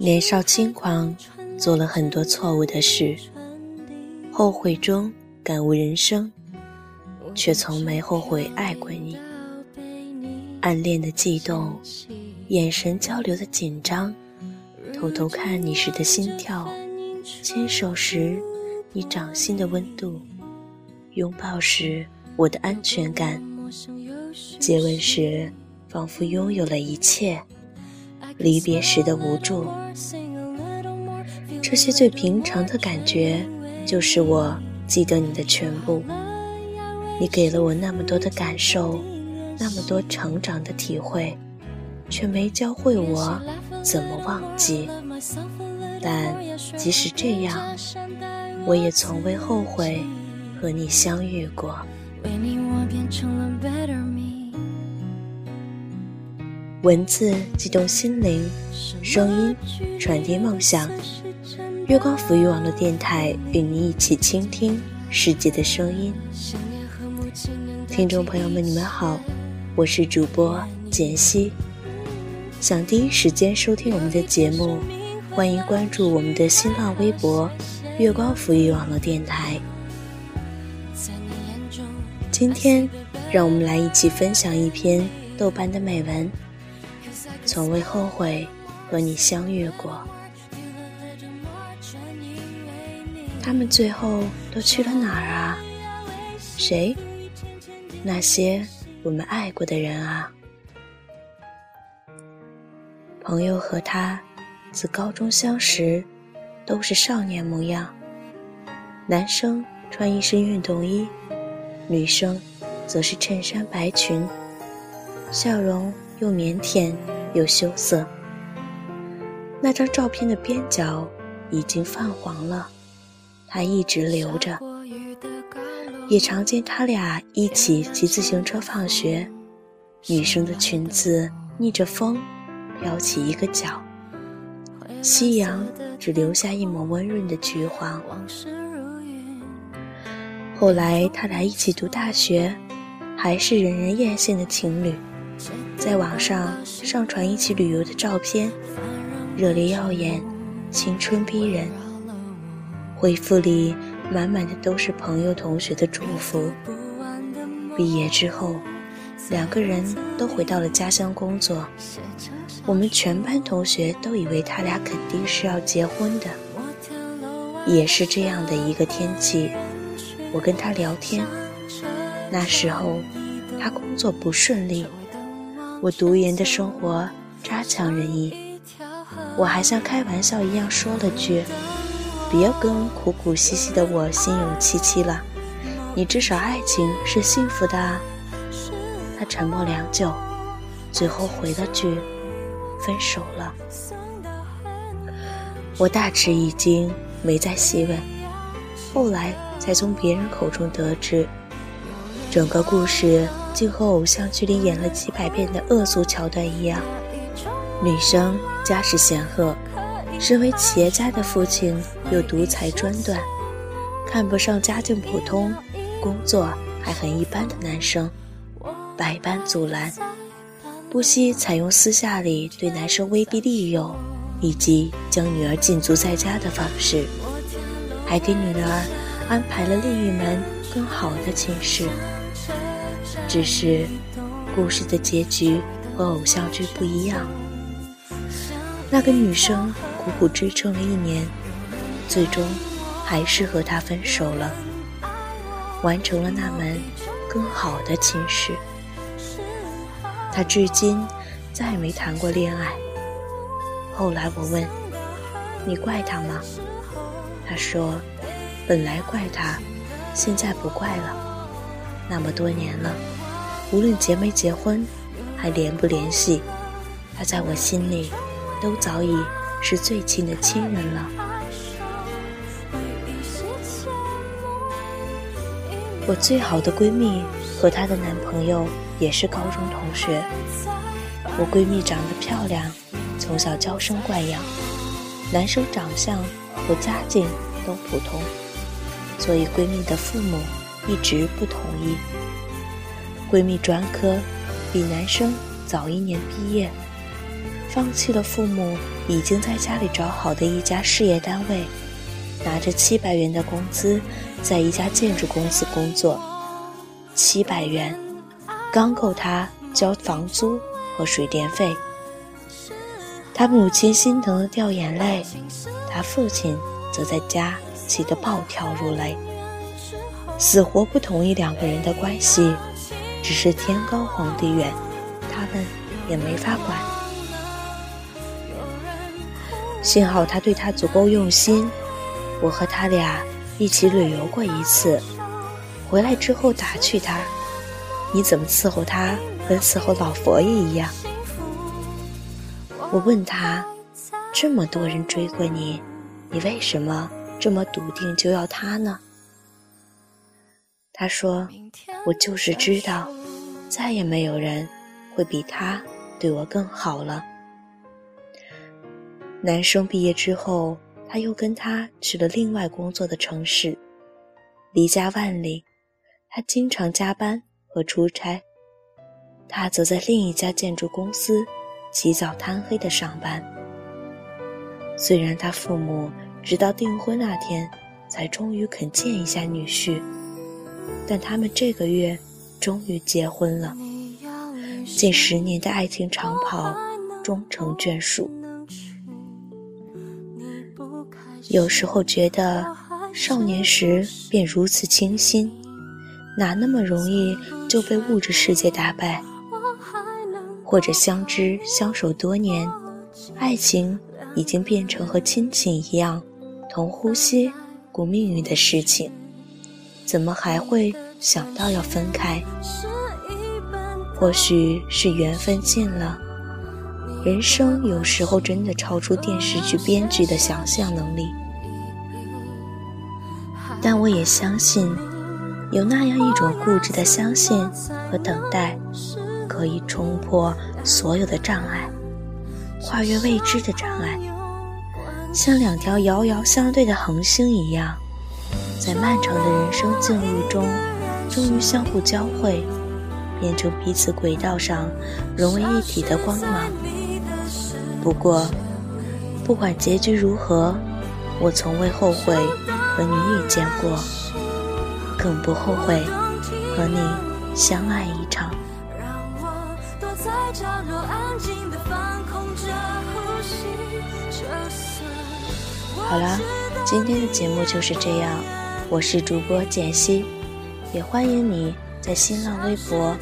年少轻狂，做了很多错误的事，后悔中感悟人生，却从没后悔爱过你。暗恋的悸动，眼神交流的紧张，偷偷看你时的心跳，牵手时你掌心的温度，拥抱时我的安全感，接吻时仿佛拥有了一切。离别时的无助，这些最平常的感觉，就是我记得你的全部。你给了我那么多的感受，那么多成长的体会，却没教会我怎么忘记。但即使这样，我也从未后悔和你相遇过。文字激动心灵，声音传递梦想。月光抚育网络电台与你一起倾听世界的声音。听众朋友们，你们好，我是主播简溪。想第一时间收听我们的节目，欢迎关注我们的新浪微博“月光抚育网络电台”。今天，让我们来一起分享一篇豆瓣的美文。从未后悔和你相遇过。他们最后都去了哪儿啊？谁？那些我们爱过的人啊。朋友和他自高中相识，都是少年模样。男生穿一身运动衣，女生则是衬衫白裙，笑容又腼腆。又羞涩。那张照片的边角已经泛黄了，他一直留着。也常见他俩一起骑自行车放学，女生的裙子逆着风撩起一个角，夕阳只留下一抹温润的橘黄。后来他俩一起读大学，还是人人艳羡的情侣。在网上上传一起旅游的照片，热烈耀眼，青春逼人。回复里满满的都是朋友同学的祝福。毕业之后，两个人都回到了家乡工作。我们全班同学都以为他俩肯定是要结婚的。也是这样的一个天气，我跟他聊天。那时候，他工作不顺利。我读研的生活差强人意，我还像开玩笑一样说了句：“别跟苦苦兮兮的我心有戚戚了，你至少爱情是幸福的啊。”他沉默良久，最后回了句：“分手了。”我大吃一惊，没再细问。后来才从别人口中得知，整个故事。竟和偶像剧里演了几百遍的恶俗桥段一样。女生家世显赫，身为企业家的父亲又独裁专断，看不上家境普通、工作还很一般的男生，百般阻拦，不惜采用私下里对男生威逼利诱，以及将女儿禁足在家的方式，还给女儿安排了另一门更好的寝室。只是，故事的结局和偶像剧不一样。那个女生苦苦支撑了一年，最终还是和他分手了，完成了那门更好的寝室。他至今再没谈过恋爱。后来我问：“你怪他吗？”他说：“本来怪他，现在不怪了。那么多年了。”无论结没结婚，还联不联系，他在我心里都早已是最亲的亲人了。我最好的闺蜜和她的男朋友也是高中同学。我闺蜜长得漂亮，从小娇生惯养，男生长相和家境都普通，所以闺蜜的父母一直不同意。闺蜜专科，比男生早一年毕业，放弃了父母已经在家里找好的一家事业单位，拿着七百元的工资，在一家建筑公司工作。七百元，刚够他交房租和水电费。他母亲心疼的掉眼泪，他父亲则在家气得暴跳如雷，死活不同意两个人的关系。只是天高皇帝远，他们也没法管。幸好他对他足够用心，我和他俩一起旅游过一次，回来之后打趣他：“你怎么伺候他，跟伺候老佛爷一样？”我问他：“这么多人追过你，你为什么这么笃定就要他呢？”他说：“我就是知道，再也没有人会比他对我更好了。”男生毕业之后，他又跟他去了另外工作的城市，离家万里，他经常加班和出差。他则在另一家建筑公司，起早贪黑的上班。虽然他父母直到订婚那天，才终于肯见一下女婿。但他们这个月终于结婚了，近十年的爱情长跑终成眷属。有时候觉得少年时便如此清新，哪那么容易就被物质世界打败？或者相知相守多年，爱情已经变成和亲情一样同呼吸共命运的事情。怎么还会想到要分开？或许是缘分尽了。人生有时候真的超出电视剧编剧的想象能力。但我也相信，有那样一种固执的相信和等待，可以冲破所有的障碍，跨越未知的障碍，像两条遥遥相对的恒星一样。在漫长的人生境遇中，终于相互交汇，变成彼此轨道上融为一体的光芒。不过，不管结局如何，我从未后悔和你遇见过，更不后悔和你相爱一场。好了，今天的节目就是这样。我是主播简溪，也欢迎你在新浪微博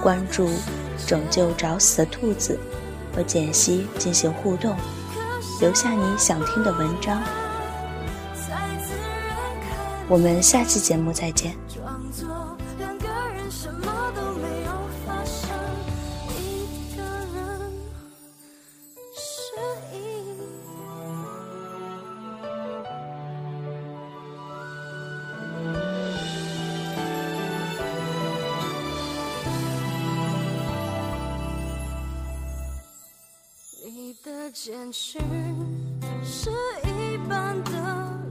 关注“拯救找死的兔子”和简溪进行互动，留下你想听的文章。我们下期节目再见。简讯是一般的